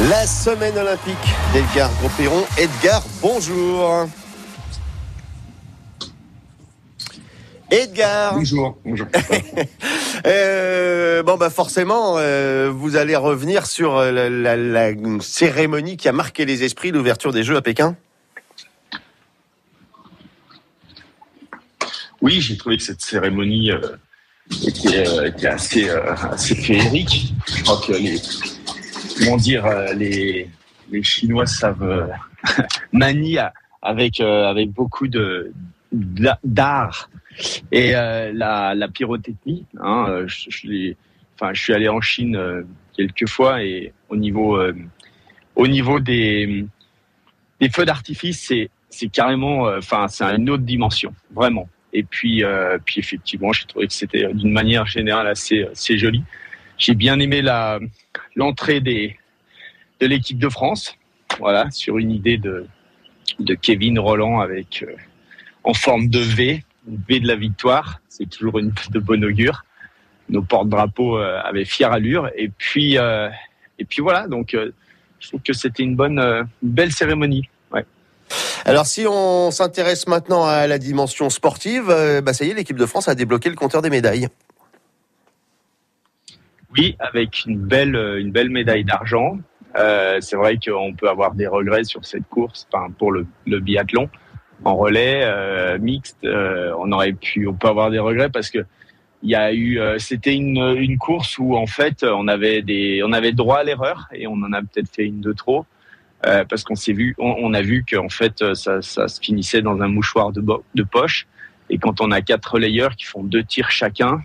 La semaine olympique d'Edgar Gros-Perron. Edgar, bonjour. Edgar. Bonjour. Bonjour. Euh, bon bah forcément, euh, vous allez revenir sur la, la- la cérémonie qui a marqué les esprits, l'ouverture des Jeux à Pékin. Oui, j'ai trouvé que cette cérémonie euh, était, euh, était assez, euh, assez féerique. Je crois que les, comment dire, euh, les, les Chinois savent euh, manier avec, euh, avec beaucoup de d'a- d'art et euh, la, la pyrotechnie. Hein, je, je enfin, je suis allé en Chine euh, quelques fois et au niveau, euh, au niveau des, des feux d'artifice, c'est c'est carrément, enfin, c'est une autre dimension, vraiment. Et puis, puis effectivement, j'ai trouvé que c'était d'une manière générale assez, assez joli. J'ai bien aimé la l'entrée des de l'équipe de France, voilà, sur une idée de de Kevin Roland avec euh, en forme de V, V de la victoire. C'est toujours une de bon augure. Nos porte-drapeaux euh, avaient fière allure. Et puis euh, et puis voilà. Donc, je trouve que c'était une bonne, belle cérémonie. Alors si on s'intéresse maintenant à la dimension sportive, bah ça y est, l'équipe de France a débloqué le compteur des médailles. Oui, avec une belle, euh, une belle médaille d'argent. Euh, c'est vrai qu'on peut avoir des regrets sur cette course, enfin, pour le, le biathlon en relais euh, mixte. euh, on aurait pu, on peut avoir des regrets parce que il y a eu, euh, c'était une, une course où en fait on avait des, on avait droit à l'erreur et on en a peut-être fait une de trop. euh, parce qu'on s'est vu, on, on a vu qu'en fait ça, ça se finissait dans un mouchoir de, de poche. Et quand on a quatre relayeurs qui font deux tirs chacun,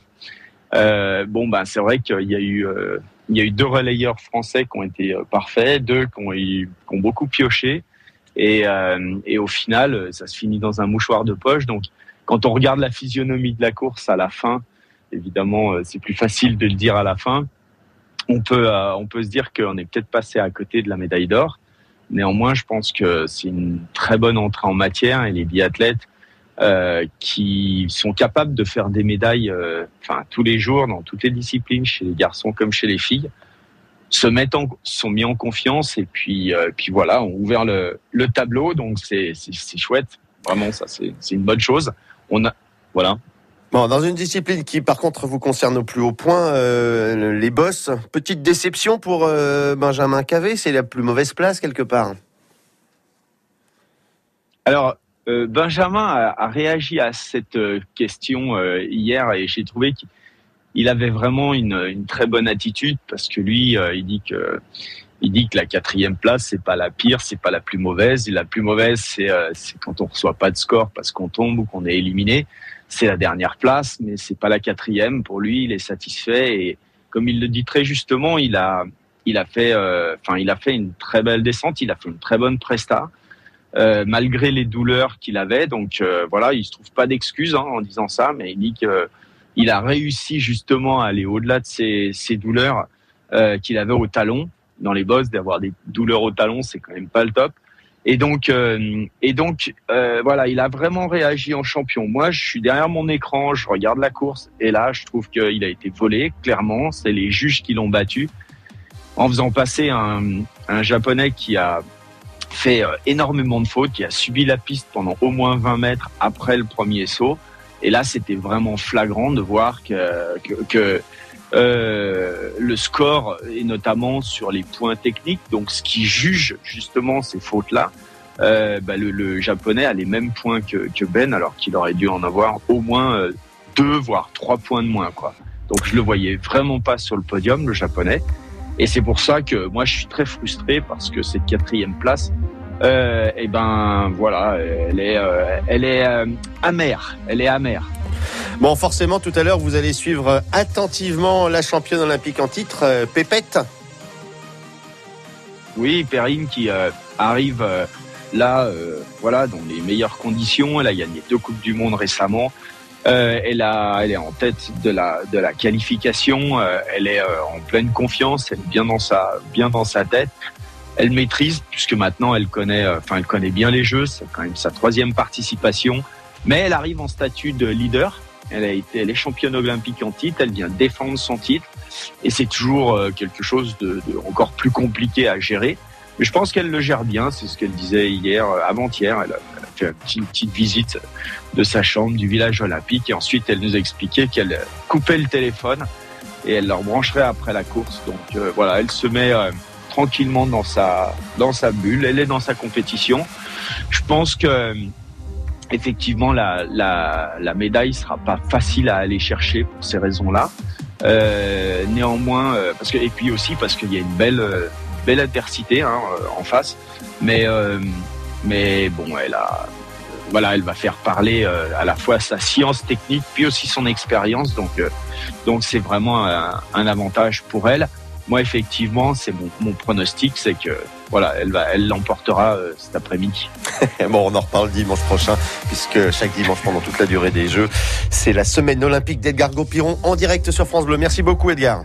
euh, bon, ben, c'est vrai qu'il y a eu, euh, il y a eu deux relayeurs français qui ont été euh, parfaits, deux qui ont, eu- qui ont beaucoup pioché, et, euh, et au final, ça se finit dans un mouchoir de poche. Donc, quand on regarde la physionomie de la course à la fin, évidemment, euh, c'est plus facile de le dire à la fin. On peut, on peut se dire qu'on est peut-être passé à côté de la médaille d'or. Néanmoins, je pense que c'est une très bonne entrée en matière et les biathlètes euh, qui sont capables de faire des médailles euh, enfin tous les jours dans toutes les disciplines chez les garçons comme chez les filles se mettent en, sont mis en confiance et puis euh, puis voilà ont ouvert le, le tableau donc c'est chouette vraiment ça c'est c'est une bonne chose on a voilà Bon, dans une discipline qui, par contre, vous concerne au plus haut point, euh, les boss. Petite déception pour euh, Benjamin Cavé, c'est la plus mauvaise place quelque part. Alors, euh, Benjamin a, réagi à cette euh, question euh, hier et j'ai trouvé qu'il il avait vraiment une, très bonne attitude parce que lui, il dit que la quatrième place c'est pas la pire, c'est pas la plus mauvaise. La plus mauvaise c'est quand on reçoit pas de score parce qu'on tombe ou qu'on est éliminé. C'est la dernière place, mais c'est pas la quatrième. Pour lui, il est satisfait et comme il le dit très justement, il a fait il a fait une très belle descente, il a fait une très bonne presta. Euh, malgré les douleurs qu'il avait. Donc euh, voilà, il se trouve pas d'excuses hein, en disant ça, mais il dit que il a réussi justement à aller au-delà de ces, ces douleurs euh, qu'il avait au talon. Dans les bosses, d'avoir des douleurs au talon, c'est quand même pas le top. Et donc, euh, et donc, euh, voilà, il a vraiment réagi en champion. Moi, je suis derrière mon écran, je regarde la course, et là, je trouve qu'il a été volé. Clairement, c'est les juges qui l'ont battu en faisant passer un, un japonais qui a fait euh, énormément de fautes, qui a subi la piste pendant au moins 20 mètres après le premier saut. Et là, c'était vraiment flagrant de voir que, euh, le score, et notamment sur les points techniques, donc ce qui juge justement ces fautes-là, euh, bah, le, japonais a les mêmes points que, Ben, alors qu'il aurait dû en avoir au moins deux, voire trois points de moins. Donc je le voyais vraiment pas sur le podium, le japonais. Et c'est pour ça que moi je suis très frustré parce que cette quatrième place, euh, et ben voilà, elle est, euh, elle est euh, amère, elle est amère. Bon, forcément, tout à l'heure, vous allez suivre attentivement la championne olympique en titre, euh, Pépette. Oui, Perrine qui arrive là, voilà, dans les meilleures conditions. Elle a gagné deux coupes du monde récemment. Euh, elle, a, elle est en tête de la, de la qualification. Euh, elle est euh, en pleine confiance. Elle est bien dans sa, bien dans sa tête. Elle maîtrise puisque maintenant elle connaît, euh, enfin elle connaît bien les jeux. C'est quand même sa troisième participation. Mais elle arrive en statut de leader Elle a été, elle est championne olympique en titre. Elle vient défendre son titre, et c'est toujours euh, quelque chose de, de, encore plus compliqué à gérer. Mais je pense qu'elle le gère bien. C'est ce qu'elle disait hier, avant-hier. Elle, fait une petite, visite de sa chambre du village olympique, et ensuite elle nous a expliqué qu'elle coupait le téléphone et elle leur brancherait après la course. Donc euh, voilà, elle se met tranquillement dans sa dans sa bulle. Elle est dans sa compétition. Je pense que effectivement la, la, la médaille sera pas facile à aller chercher pour ces raisons-là. Euh, néanmoins, euh, parce que et puis aussi parce qu'il y a une belle euh, belle adversité hein, euh, en face, mais mais bon, elle a voilà, elle va faire parler à la fois sa science technique puis aussi son expérience, donc donc c'est vraiment un, avantage pour elle. Moi effectivement c'est mon, mon, pronostic c'est que voilà elle va elle l'emportera euh, cet après-midi. Bon on en reparle dimanche prochain puisque chaque dimanche pendant toute la durée des jeux c'est la semaine olympique d'Edgar Gopiron en direct sur France Bleu. Merci beaucoup Edgar